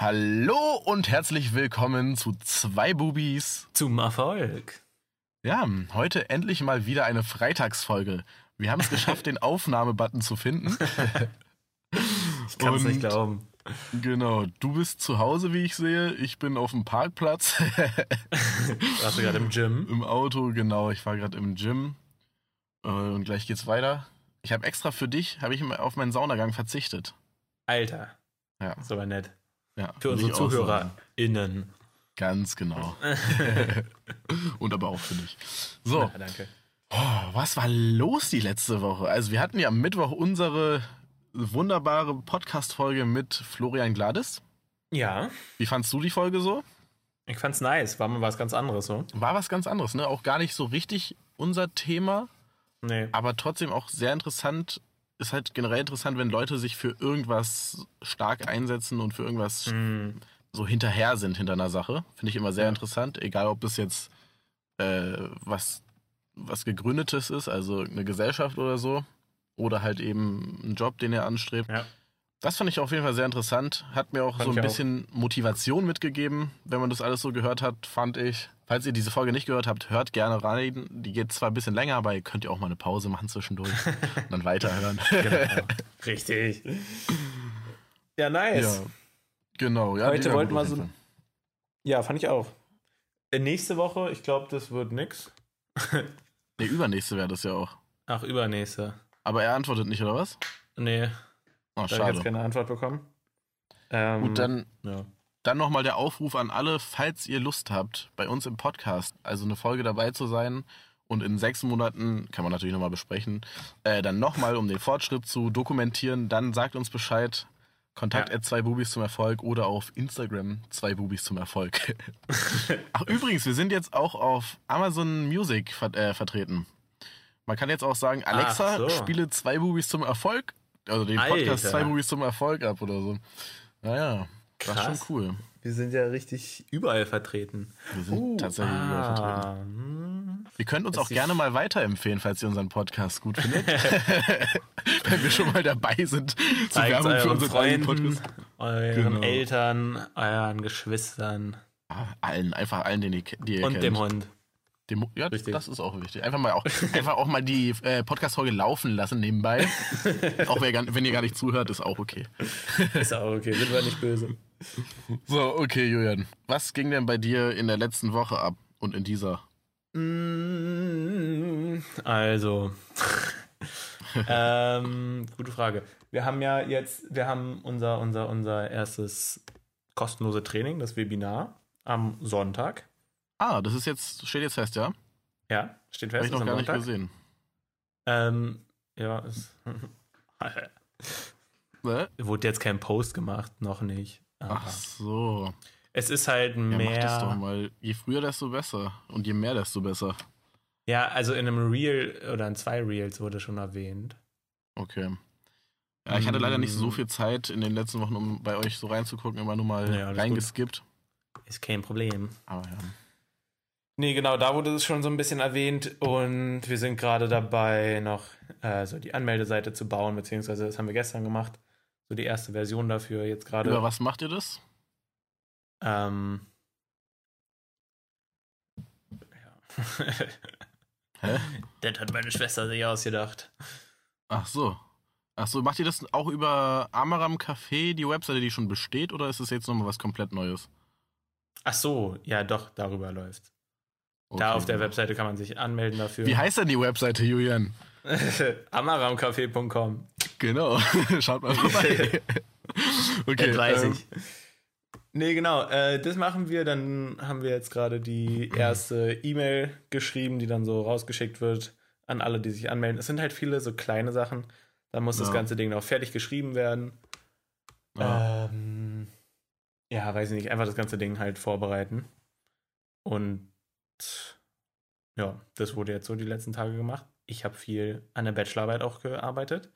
Hallo und herzlich willkommen zu zwei Bubis. Zum Erfolg. Ja, heute endlich mal wieder eine Freitagsfolge. Wir haben es geschafft, den Aufnahmebutton zu finden. Ich kann es nicht glauben. Genau, du bist zu Hause, wie ich sehe. Ich bin auf dem Parkplatz. Warst du gerade im Gym? Im Auto, genau. Ich war gerade im Gym. Äh, Und gleich geht's weiter. Ich habe extra für dich, habe ich auf meinen Saunagang verzichtet. Alter. Ja. Ist aber nett. Ja Für unsere. ZuhörerInnen. Ganz genau. Und aber auch für dich. So, Ja, danke. Oh, was war los die letzte Woche? Also wir hatten ja am Mittwoch unsere wunderbare Podcast-Folge mit Florian Gladys. Ja, Wie fandst du die Folge so? ich fand's nice. War mal was ganz anderes so. War was ganz anderes, ne? Auch gar nicht so richtig unser Thema, Nee. aber trotzdem auch sehr interessant. Ist halt generell interessant, wenn Leute sich für irgendwas stark einsetzen und für irgendwas Hm. so hinterher sind hinter einer Sache. Finde ich immer sehr Ja. interessant, egal ob es jetzt äh, was, was Gegründetes ist, also eine Gesellschaft oder so, oder halt eben ein Job, den er anstrebt. Ja. Das fand ich auf jeden Fall sehr interessant. Hat mir auch Fand so ein ich auch. bisschen Motivation mitgegeben, wenn man das alles so gehört hat, fand ich. Falls ihr diese Folge nicht gehört habt, hört gerne rein. Die geht zwar ein bisschen länger, aber ihr könnt ja auch mal eine Pause machen zwischendurch und dann weiterhören. Genau. Richtig. Ja, nice. ja, genau. Ja, Heute wollten wir so- Fall. Ja, fand ich auch. Äh, Nächste Woche, ich glaube, das wird nix. Nee, übernächste wäre das ja auch. Ach, übernächste. Aber er antwortet nicht, oder was? Nee, Oh, da habe ich schade. jetzt keine Antwort bekommen. Ähm, Gut, dann, Ja. dann nochmal der Aufruf an alle, falls ihr Lust habt, bei uns im Podcast, also eine Folge dabei zu sein und in sechs Monaten, kann man natürlich nochmal besprechen, äh, dann nochmal, um den Fortschritt zu dokumentieren, dann sagt uns Bescheid. Kontakt Ja. at zwei Bubis zum Erfolg oder auf Instagram zwei Bubis zum Erfolg. Ach, übrigens, wir sind jetzt auch auf Amazon Music ver äh, vertreten. Man kann jetzt auch sagen, Alexa, so. spiele zwei Bubis zum Erfolg. Also den Podcast Alter. zwei Bubis zum Erfolg ab oder so. Naja, das ist Krass. schon cool. Wir sind ja richtig überall vertreten. Wir sind tatsächlich überall vertreten. ah. Ihr könnt uns auch gerne mal weiterempfehlen, falls ihr unseren Podcast gut findet. Wenn wir schon mal dabei sind Zeigt Werbung für eigenen Freunden, Podcast. euren Genau. Eltern, euren Geschwistern Ah, Allen, einfach allen, den ihr, die ihr und kennt. dem Hund. Dem, ja, Richtig. das ist auch wichtig. Einfach mal auch, einfach auch mal die äh, Podcast-Folge laufen lassen nebenbei. auch gar- wenn ihr gar nicht zuhört, ist auch okay. Ist auch okay, sind wir nicht böse. So, okay, Julian. Was ging denn bei dir in der letzten Woche ab und in dieser? Mm, Also, ähm, gute Frage. Wir haben ja jetzt, wir haben unser, unser, unser erstes kostenlose Training, das Webinar, am Sonntag. Ah, das ist jetzt, steht jetzt fest, ja? Ja, steht Habe fest, ich noch ist gar nicht Sonntag. gesehen. Ähm, ja, es Ne? wurde jetzt kein Post gemacht, noch nicht. Ach so. es ist halt Ja, mach das doch mehr. mal. Je früher, desto besser. Und je mehr, desto besser. Ja, also in einem Reel oder in zwei Reels wurde schon erwähnt. Okay. Ja, ich hatte leider nicht so Mm. viel Zeit in den letzten Wochen, um bei euch so reinzugucken, immer nur mal Ja, reingeskippt. Ist kein Problem. Aber ja. Nee, genau, da wurde es schon so ein bisschen erwähnt und wir sind gerade dabei, noch äh, so die Anmeldeseite zu bauen, beziehungsweise das haben wir gestern gemacht. So die erste Version dafür jetzt gerade. Über was macht ihr das? Ähm, ja. Hä? das hat meine Schwester sich ausgedacht. Ach so. Ach so, macht ihr das auch über Amaram Café, die Webseite, die schon besteht, oder ist es jetzt nochmal was komplett Neues? Ach so, ja doch, darüber läuft. Da Okay. auf der Webseite kann man sich anmelden dafür. Wie heißt denn die Webseite, Julian? Amaramcafé.com. Genau. Schaut mal vorbei. okay. das weiß ähm, ich. Nee, genau. Äh, das machen wir. Dann haben wir jetzt gerade die erste E-Mail geschrieben, die dann so rausgeschickt wird an alle, die sich anmelden. Es sind halt viele so kleine Sachen. Da muss das Ja. ganze Ding noch fertig geschrieben werden. Ja. Ähm, ja, weiß ich nicht. Einfach das ganze Ding halt vorbereiten. Und ja, das wurde jetzt so die letzten Tage gemacht. Ich habe viel an der Bachelorarbeit auch gearbeitet.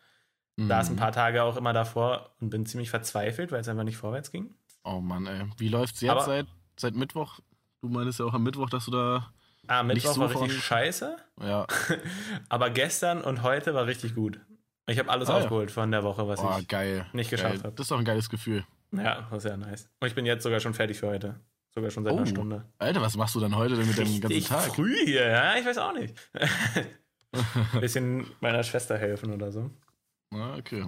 Saß ein Mhm. paar Tage auch immer davor und bin ziemlich verzweifelt, weil es einfach nicht vorwärts ging. Oh Mann, ey. Wie läuft's jetzt Aber- seit, seit Mittwoch? Du meinst ja auch am Mittwoch, dass du da. Ah, Mittwoch so war richtig voran- scheiße, Ja. aber gestern und heute war richtig gut. Ich habe alles Ah, ja. aufgeholt von der Woche, was Oh, ich geil. nicht geschafft habe. Das ist doch ein geiles Gefühl. Ja, das ist ja nice. Und ich bin jetzt sogar schon fertig für heute. Sogar schon seit Oh. einer Stunde. Alter, was machst du denn heute denn mit dem ganzen Tag? früh hier, ja, ich weiß auch nicht. Bisschen meiner Schwester helfen oder so. Ah, okay.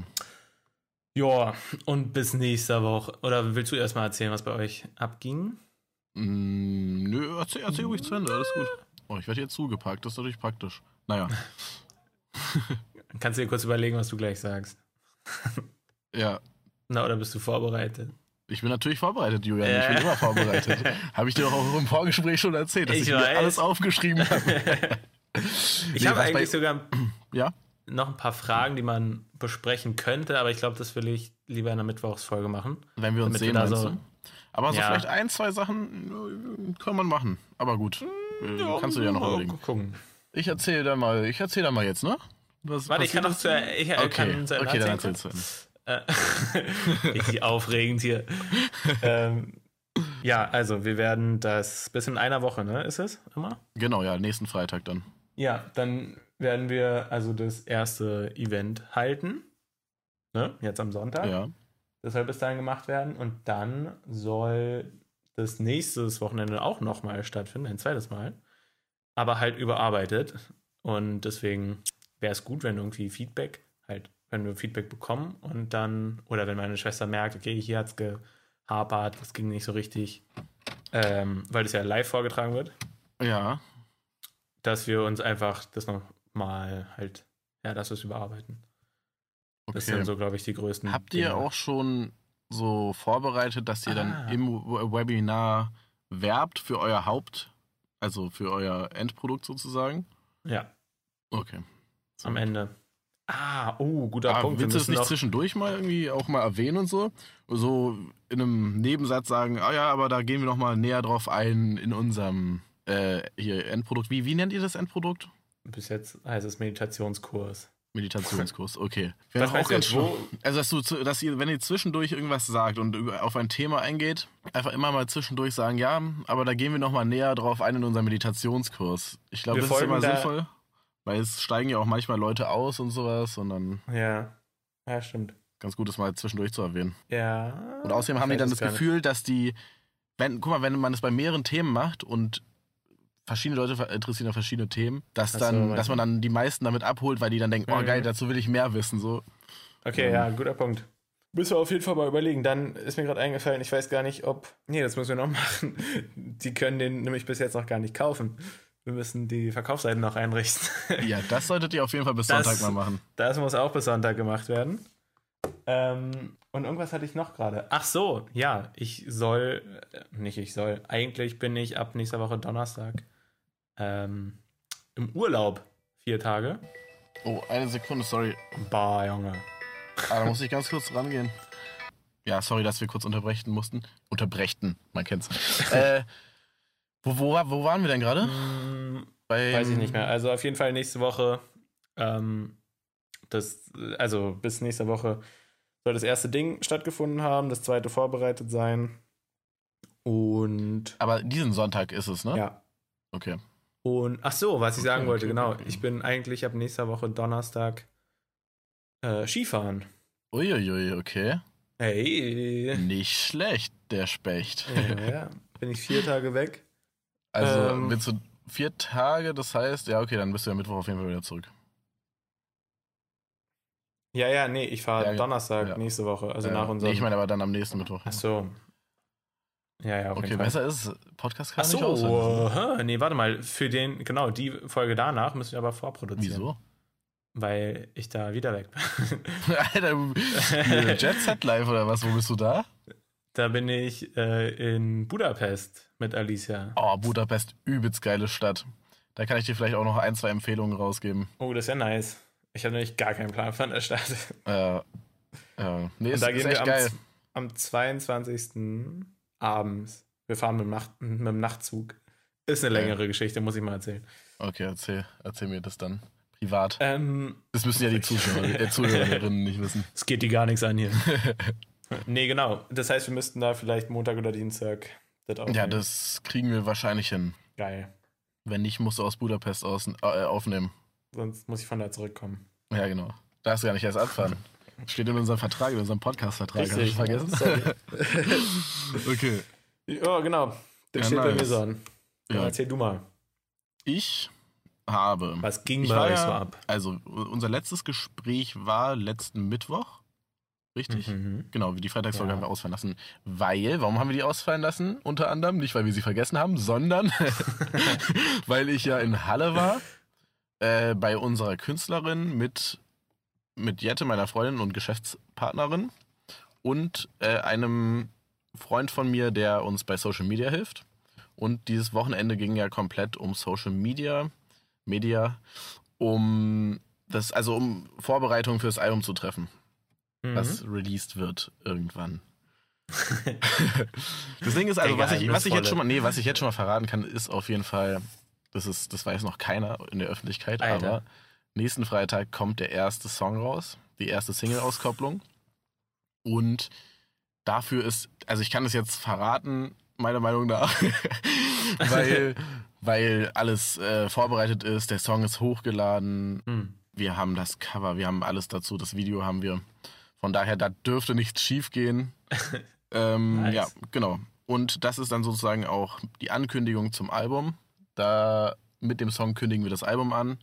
Ja, und bis nächste Woche. Oder willst du erstmal erzählen, was bei euch abging? Mm, nö, erzähl, erzähl ruhig zu Ende, alles gut. Oh, ich werde hier zugepackt, das ist natürlich praktisch. Naja, Dann kannst du dir kurz überlegen, was du gleich sagst. ja, Na, oder bist du vorbereitet? Ich bin natürlich vorbereitet, Julian. Ich Äh. bin immer vorbereitet. Habe ich dir doch auch im Vorgespräch schon erzählt, dass ich, Ich mir alles aufgeschrieben habe. Ich Nee, habe was bei- eigentlich sogar Ja? noch ein paar Fragen, die man besprechen könnte, aber ich glaube, das will ich lieber in der Mittwochsfolge machen. Wenn wir uns wir sehen, meinst so-? Aber so Ja. vielleicht ein, zwei Sachen äh, kann man machen. Aber gut, äh, kannst du ja noch mal überlegen. gucken. Ich erzähle da mal, ich erzähle da mal jetzt, ne? Was Warte, ich kann noch zu ich, Okay, kann zu Ende okay, dann erzählst du. Äh, Richtig aufregend hier. ähm, ja, also wir werden das bis in einer Woche, ne? Ist es immer? Genau, ja, nächsten Freitag dann. Ja, dann werden wir also das erste Event halten. Ne? Jetzt am Sonntag. Ja. Das soll bis dahin gemacht werden. Und dann soll das nächste Wochenende auch nochmal stattfinden, ein zweites Mal. Aber halt überarbeitet. Und deswegen wäre es gut, wenn irgendwie Feedback, halt, wenn wir Feedback bekommen und dann, oder wenn meine Schwester merkt, okay, hier hat es gehapert, das ging nicht so richtig, ähm, weil das ja live vorgetragen wird, Ja, dass wir uns einfach das nochmal halt, ja, dass wir es überarbeiten. Das sind okay. so, glaube ich, die größten. Habt ihr Dinge. auch schon so vorbereitet, dass ihr Ah. dann im Webinar werbt für euer Haupt, also für euer Endprodukt sozusagen? Ja, Okay. So. am Ende. Ah, oh, guter Ah, Punkt. Willst du es müssen nicht zwischendurch mal irgendwie auch mal erwähnen und so? So in einem Nebensatz sagen, ah ja, aber da gehen wir noch mal näher drauf ein in unserem äh, hier Endprodukt. Wie, wie nennt ihr das Endprodukt? bis jetzt heißt es Meditationskurs. Meditationskurs, okay. Wäre auch meinst du ganz wo- Also, dass du, dass ihr, wenn ihr zwischendurch irgendwas sagt und auf ein Thema eingeht, einfach immer mal zwischendurch sagen, ja, aber da gehen wir nochmal näher drauf ein in unserem Meditationskurs. Ich glaube, das ist immer da- sinnvoll, weil es steigen ja auch manchmal Leute aus und sowas und dann Ja, ja, stimmt. ganz gut, das mal zwischendurch zu erwähnen. Ja. Und außerdem haben die dann das gar nicht. Gefühl, dass die, wenn, guck mal, wenn man es bei mehreren Themen macht und verschiedene Leute interessieren ja verschiedene Themen, dass so, dann, weiß dass man dann die meisten damit abholt, weil die dann denken, oh Mhm. geil, dazu will ich mehr wissen, so. Okay, ja, guter Punkt. Müssen wir auf jeden Fall mal überlegen. Dann ist mir gerade eingefallen, ich weiß gar nicht, ob. Nee, das müssen wir noch machen. Die können den nämlich bis jetzt noch gar nicht kaufen. Wir müssen die Verkaufsseiten noch einrichten. Ja, das solltet ihr auf jeden Fall bis Das- Sonntag mal machen. Das muss auch bis Sonntag gemacht werden. Ähm, und irgendwas hatte ich noch gerade. Ach so, ja, ich soll, äh, nicht ich soll, eigentlich bin ich ab nächster Woche Donnerstag ähm, im Urlaub. Vier Tage. Oh, eine Sekunde, sorry. Bah, Junge. Ah, da muss ich ganz kurz rangehen. Ja, sorry, dass wir kurz unterbrechen mussten. Unterbrechen, man kennt's. äh, wo, wo, wo waren wir denn gerade? Hm, weiß ich nicht mehr. Also auf jeden Fall nächste Woche. Ähm, das, also bis nächste Woche soll das erste Ding stattgefunden haben, das zweite vorbereitet sein. Und Aber diesen Sonntag ist es, ne? ja. Okay. Und ach so, was ich Okay, sagen wollte, okay, genau. okay. Ich bin eigentlich ab nächster Woche Donnerstag äh, Skifahren. Uiuiui, okay. Hey. Nicht schlecht, der Specht. ja, ja. Bin ich vier Tage weg. Also, Ähm. willst du vier Tage, das heißt, ja, okay, dann bist du ja Mittwoch auf jeden Fall wieder zurück. Ja, ja, nee, ich fahre Ja, Donnerstag ja. nächste Woche, also Äh, nach nee, unserem. ich meine aber dann am nächsten Mittwoch. ach so. Ja, ja, auf Okay, besser ist es. Podcast kann Ach nicht so, nee, warte mal. Für den, genau, die Folge danach müssen wir aber vorproduzieren. Wieso? Weil ich da wieder weg bin. Alter, Jet Set Live oder was? Wo bist du da? Da bin ich äh, in Budapest mit Alicia. Oh, Budapest, übelst geile Stadt. Da kann ich dir vielleicht auch noch ein, zwei Empfehlungen rausgeben. Oh, das ist ja nice. Ich habe nämlich gar keinen Plan von der Stadt. Äh, äh, nee, Und ist, da ist gehen wir echt am, geil. am 22. abends. Wir fahren mit dem, Nacht, mit dem Nachtzug. Ist eine längere Geschichte, muss ich mal erzählen. Okay, erzähl, erzähl mir das dann privat. Ähm, Das müssen ja die Zuschauer, äh, Zuhörerinnen nicht wissen. es geht die gar nichts an hier. nee, genau. Das heißt, wir müssten da vielleicht Montag oder Dienstag das aufnehmen. Ja, das kriegen wir wahrscheinlich hin. Geil. Wenn nicht, musst du aus Budapest aus, äh, aufnehmen. Sonst muss ich von da zurückkommen. Ja, genau. Da hast du gar nicht erst abfahren. Steht in unserem Vertrag, in unserem Podcast-Vertrag. Du Richtig. vergessen? Okay. Ja, genau. Das Ja, steht bei nice. mir so an. Dann Ja. erzähl du mal. Ich habe. Was ging Ich bei euch so ab? also unser letztes Gespräch war letzten Mittwoch. Richtig? Mhm. Genau, wie die Freitagsfolge Ja. haben wir ausfallen lassen. Weil, warum haben wir die ausfallen lassen? Unter anderem, nicht weil wir sie vergessen haben, sondern weil ich ja in Halle war, äh, bei unserer Künstlerin mit, mit Jette, meiner Freundin und Geschäftspartnerin und äh, einem Freund von mir, der uns bei Social Media hilft. Und dieses Wochenende ging ja komplett um Social Media, Media, um das, also um Vorbereitungen fürs Album zu treffen Mhm. was released wird irgendwann. das Ding ist also, was ich, was ich jetzt schon mal, nee, was ich jetzt schon mal verraten kann, ist auf jeden Fall, das ist, das weiß noch keiner in der Öffentlichkeit, Alter. aber nächsten Freitag kommt der erste Song raus, die erste Single-Auskopplung. Und dafür ist, also ich kann es jetzt verraten, meiner Meinung nach, weil, weil alles äh, vorbereitet ist, der Song ist hochgeladen, Mhm. wir haben das Cover, wir haben alles dazu, das Video haben wir. Von daher, da dürfte nichts schief gehen. ähm, Nice. Ja, genau. Und das ist dann sozusagen auch die Ankündigung zum Album. Da mit dem Song kündigen wir das Album an.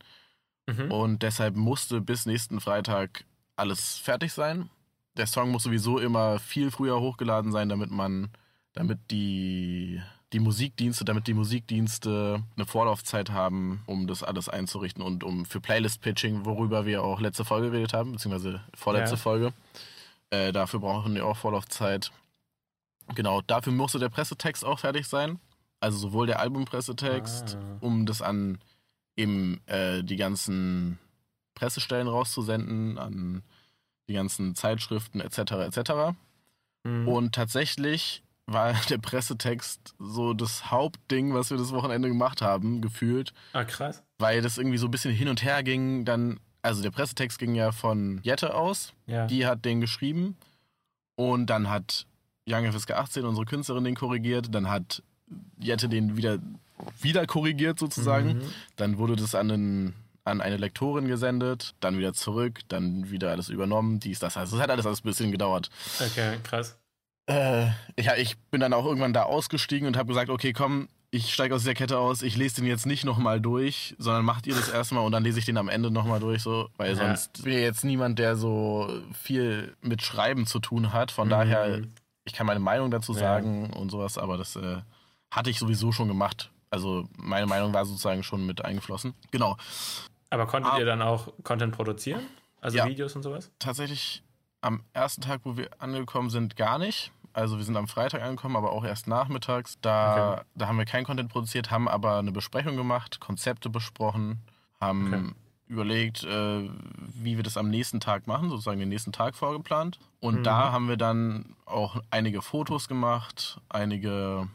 Mhm. Und deshalb musste bis nächsten Freitag alles fertig sein. Der Song muss sowieso immer viel früher hochgeladen sein, damit man, damit die, die Musikdienste, damit die Musikdienste eine Vorlaufzeit haben, um das alles einzurichten und um für Playlist-Pitching, worüber wir auch letzte Folge geredet haben, beziehungsweise vorletzte Ja. Folge. Äh, dafür brauchen wir auch Vorlaufzeit. Genau, dafür musste der Pressetext auch fertig sein. Also sowohl der Albumpressetext, Ah. um das an eben äh, die ganzen Pressestellen rauszusenden, an die ganzen Zeitschriften etc. etc. Mhm. Und tatsächlich war der Pressetext so das Hauptding, was wir das Wochenende gemacht haben, gefühlt, ah, krass. weil das irgendwie so ein bisschen hin und her ging. Dann, also der Pressetext ging ja von Jette aus, Ja. die hat den geschrieben und dann hat Young FSK 18, unsere Künstlerin, den korrigiert, dann hat Jette den wieder, wieder korrigiert sozusagen. Mhm. Dann wurde das an, einen, an eine Lektorin gesendet, dann wieder zurück, dann wieder alles übernommen, dies, das. Also es hat alles, alles ein bisschen gedauert. Okay, krass. Äh, ja, ich bin dann auch irgendwann da ausgestiegen und habe gesagt, okay, komm, ich steige aus dieser Kette aus, ich lese den jetzt nicht nochmal durch, sondern macht ihr das erstmal und dann lese ich den am Ende nochmal durch, so, weil Ja. sonst bin ich jetzt niemand, der so viel mit Schreiben zu tun hat. Von Mhm. daher, ich kann meine Meinung dazu Ja. sagen und sowas, aber das äh, hatte ich sowieso schon gemacht. Also meine Meinung war sozusagen schon mit eingeflossen. Genau. Aber konntet Ah. ihr dann auch Content produzieren? Also Ja. Videos und sowas? Tatsächlich am ersten Tag, wo wir angekommen sind, gar nicht. Also wir sind am Freitag angekommen, aber auch erst nachmittags. Da, Okay. da haben wir kein Content produziert, haben aber eine Besprechung gemacht, Konzepte besprochen, haben Okay. überlegt, äh, wie wir das am nächsten Tag machen, sozusagen den nächsten Tag vorgeplant. Und Mhm. da haben wir dann auch einige Fotos gemacht, einige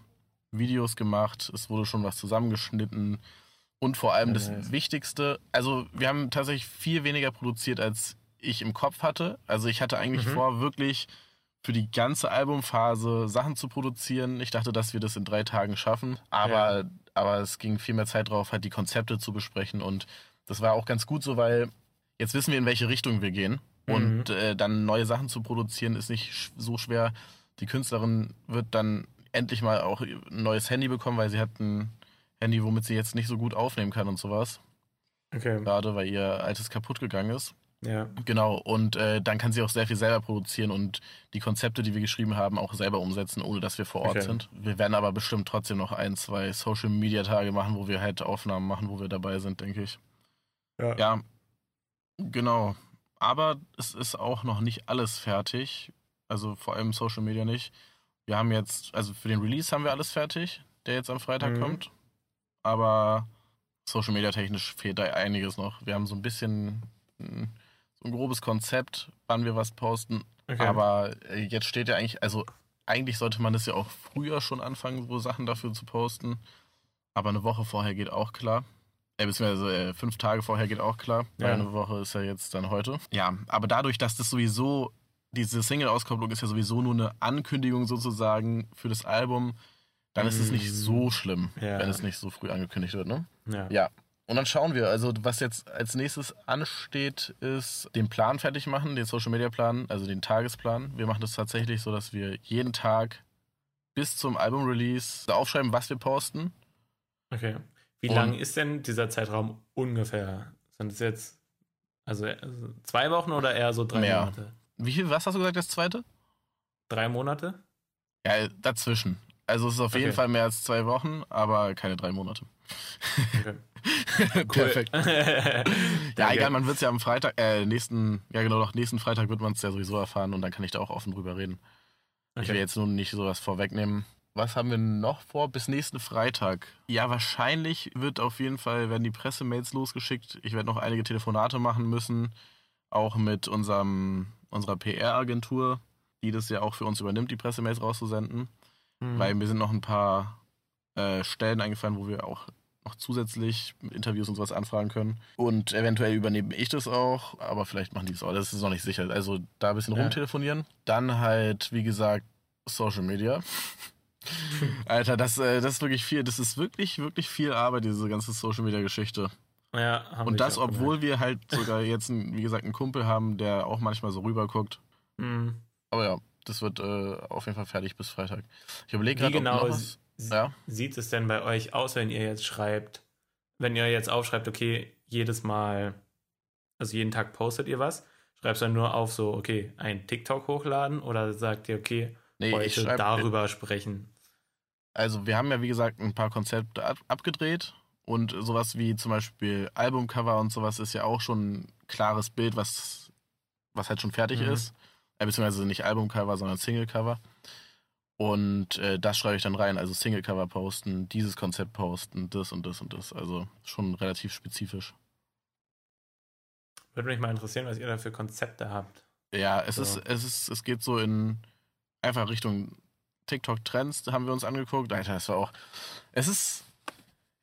Videos gemacht. Es wurde schon was zusammengeschnitten. Und vor allem das nice. Wichtigste, also wir haben tatsächlich viel weniger produziert, als ich im Kopf hatte. Also ich hatte eigentlich Mhm. vor, wirklich für die ganze Albumphase Sachen zu produzieren. Ich dachte, dass wir das in drei Tagen schaffen. Aber, aber es ging viel mehr Zeit drauf, halt die Konzepte zu besprechen. Und das war auch ganz gut so, weil jetzt wissen wir, in welche Richtung wir gehen. Mhm. Und äh, dann neue Sachen zu produzieren, ist nicht so schwer. Die Künstlerin wird dann endlich mal auch ein neues Handy bekommen, weil sie hat ein Handy, womit sie jetzt nicht so gut aufnehmen kann und sowas. Okay. Gerade weil ihr altes kaputt gegangen ist. Ja. Genau, und äh, dann kann sie auch sehr viel selber produzieren und die Konzepte, die wir geschrieben haben, auch selber umsetzen, ohne dass wir vor Ort Okay. sind. Wir werden aber bestimmt trotzdem noch ein, zwei Social-Media-Tage machen, wo wir halt Aufnahmen machen, wo wir dabei sind, denke ich. Ja. Ja, genau. Aber es ist auch noch nicht alles fertig. Also vor allem Social Media nicht. Wir haben jetzt, also für den Release haben wir alles fertig, der jetzt am Freitag Mhm. kommt. Aber Social Media technisch fehlt da einiges noch. Wir haben so ein bisschen mm, so ein grobes Konzept, wann wir was posten. Okay. Aber äh, jetzt steht ja eigentlich, also eigentlich sollte man das ja auch früher schon anfangen, so Sachen dafür zu posten. Aber eine Woche vorher geht auch klar. Äh, beziehungsweise äh, fünf Tage vorher geht auch klar. Ja. Weil eine Woche ist ja jetzt dann heute. Ja, aber dadurch, dass das sowieso, diese Single-Auskopplung ist ja sowieso nur eine Ankündigung sozusagen für das Album, dann ist es nicht Mhm. so schlimm, Ja. wenn es nicht so früh angekündigt wird, ne? ja. Ja. Und dann schauen wir. Also, was jetzt als nächstes ansteht, ist den Plan fertig machen, den Social Media Plan, also den Tagesplan. Wir machen das tatsächlich so, dass wir jeden Tag bis zum Album-Release aufschreiben, was wir posten. Okay. Wie lang ist denn dieser Zeitraum ungefähr? Sind es jetzt also äh, zwei Wochen oder eher so drei Mehr. Monate? Wie viel, was hast du gesagt, das zweite? Drei Monate? Ja, dazwischen. Also, es ist auf jeden Okay. Fall mehr als zwei Wochen, aber keine drei Monate. Okay. Perfekt. Ja, egal, man wird es ja am Freitag, äh, nächsten, ja genau, doch nächsten Freitag wird man es ja sowieso erfahren und dann kann ich da auch offen drüber reden. Ich will Okay. jetzt nun nicht sowas vorwegnehmen. Was haben wir noch vor bis nächsten Freitag? Ja, wahrscheinlich wird auf jeden Fall, werden die Pressemails losgeschickt. Ich werde noch einige Telefonate machen müssen, auch mit unserem, unserer PR-Agentur, die das ja auch für uns übernimmt, die Pressemails rauszusenden. Hm. Weil mir sind noch ein paar äh, Stellen eingefallen, wo wir auch noch zusätzlich Interviews und sowas anfragen können. Und eventuell übernehme ich das auch, aber vielleicht machen die es auch. Das ist noch nicht sicher. Also da ein bisschen Ja. rumtelefonieren. Dann halt, wie gesagt, Social Media. Alter, das, äh, das ist wirklich viel. Das ist wirklich, wirklich viel Arbeit, diese ganze Social Media Geschichte. ja, haben Und das, auch obwohl wir halt sogar jetzt, wie gesagt, einen Kumpel haben, der auch manchmal so rüberguckt. gemerkt. Hm. Aber ja, das wird äh, auf jeden Fall fertig bis Freitag. Ich überlege Wie gerade, genau ob noch was, ja. sieht es denn bei euch aus, wenn ihr jetzt schreibt, wenn ihr jetzt aufschreibt, okay, jedes Mal, also jeden Tag postet ihr was, schreibst du dann nur auf so, okay, ein TikTok hochladen oder sagt ihr, okay, Nee, ich heute schreib, darüber sprechen? Also wir haben ja wie gesagt ein paar Konzepte ab abgedreht und sowas wie zum Beispiel Albumcover und sowas ist ja auch schon ein klares Bild, was, was halt schon fertig Mhm. ist. Äh, beziehungsweise nicht Albumcover, sondern Singlecover. Und äh, das schreibe ich dann rein, also Singlecover posten, dieses Konzept posten, das und das und das. Also schon relativ spezifisch. Würde mich mal interessieren, was ihr da für Konzepte habt. Ja, es So. ist, es ist, es geht so in einfach Richtung TikTok-Trends, haben wir uns angeguckt. Alter, das war auch. Es ist.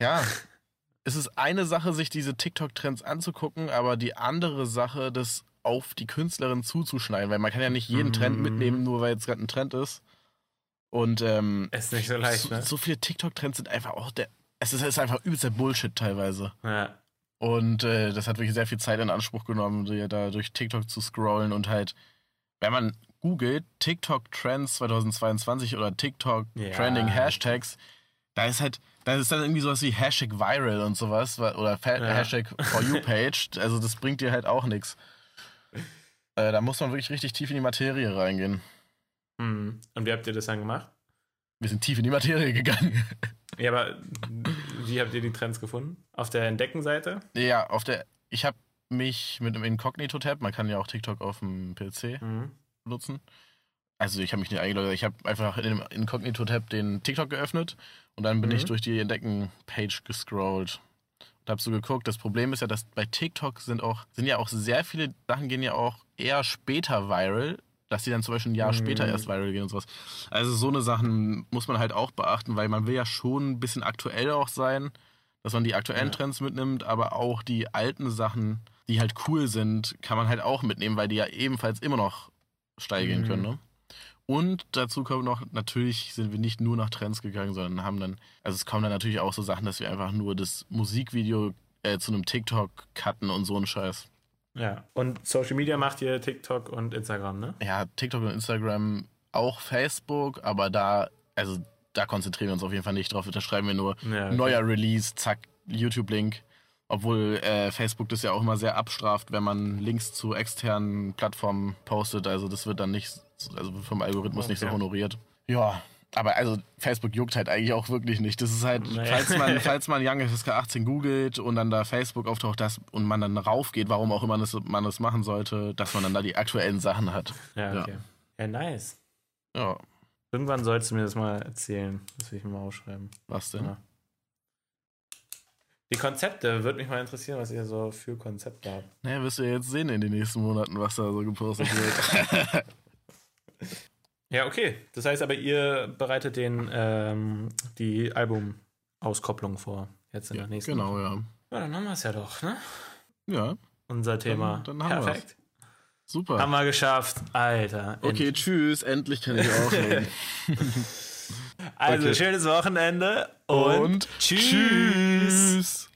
Ja. es ist eine Sache, sich diese TikTok-Trends anzugucken, aber die andere Sache, das auf die Künstlerin zuzuschneiden, weil man kann ja nicht jeden Trend Mhm. mitnehmen, nur weil jetzt gerade ein Trend ist. Und ähm, Ist nicht so leicht, so, ne? so viele TikTok-Trends sind einfach auch der. Es ist, ist einfach übelst der Bullshit teilweise. Ja. Und äh, das hat wirklich sehr viel Zeit in Anspruch genommen, da durch TikTok zu scrollen und halt, wenn man googelt TikTok Trends 2022 oder TikTok Ja. Trending Hashtags, da ist halt, da ist dann irgendwie sowas wie Hashtag Viral und sowas wa- oder Fa Ja. Hashtag For You Page. Also das bringt dir halt auch nichts. Äh, da muss man wirklich richtig tief in die Materie reingehen. Hm. Und wie habt ihr das dann gemacht? Wir sind tief in die Materie gegangen. Ja, aber wie habt ihr die Trends gefunden? Auf der Entdeckenseite? ja, auf der, ich habe mich mit einem Inkognito-Tab, man kann ja auch TikTok auf dem PC Mhm. benutzen. Also ich habe mich nicht eingeloggt, ich habe einfach in dem Inkognito-Tab den TikTok geöffnet und dann bin Mhm. ich durch die Entdecken-Page gescrollt und habe so geguckt. Das Problem ist ja, dass bei TikTok sind auch sind ja auch sehr viele Sachen gehen ja auch eher später viral, dass die dann zum Beispiel ein Jahr Mhm. später erst viral gehen und sowas. Also so eine Sachen muss man halt auch beachten, weil man will ja schon ein bisschen aktuell auch sein, dass man die aktuellen Ja. Trends mitnimmt, aber auch die alten Sachen, die halt cool sind, kann man halt auch mitnehmen, weil die ja ebenfalls immer noch steil gehen Mhm. können. Ne? Und dazu kommt noch, natürlich sind wir nicht nur nach Trends gegangen, sondern haben dann, also es kommen dann natürlich auch so Sachen, dass wir einfach nur das Musikvideo äh, zu einem TikTok cutten und so ein Scheiß. Ja. Und Social Media macht ihr TikTok und Instagram, ne? Ja, TikTok und Instagram, auch Facebook, aber da, also da konzentrieren wir uns auf jeden Fall nicht drauf. Da schreiben wir nur Ja, okay. neuer Release, zack, YouTube-Link. Obwohl äh, Facebook das ja auch immer sehr abstraft, wenn man Links zu externen Plattformen postet. Also das wird dann nicht, also vom Algorithmus nicht so Okay. honoriert. Ja, aber also Facebook juckt halt eigentlich auch wirklich nicht. Das ist halt, Nee. falls man, falls man Young FSK 18 googelt und dann da Facebook auftaucht das, und man dann raufgeht, warum auch immer das, man das machen sollte, dass man dann da die aktuellen Sachen hat. Ja, Ja. okay. Ja, nice. Ja, Irgendwann sollst du mir das mal erzählen. Das will ich mir mal aufschreiben. was denn? Ja. Die Konzepte, würde mich mal interessieren, was ihr so für Konzepte habt. Naja, wirst du ja jetzt sehen in den nächsten Monaten, was da so gepostet wird. Ja, okay. Das heißt aber, ihr bereitet den, ähm, die Album-Auskopplung vor. Jetzt in der nächsten genau, ja. Ja, dann haben wir es ja doch, ne? Ja, Unser Thema. dann haben wir's. Perfekt. super. Haben wir geschafft. Alter. Okay, tschüss, endlich kann ich auflegen. Also, okay. schönes Wochenende und, Und tschüss. tschüss.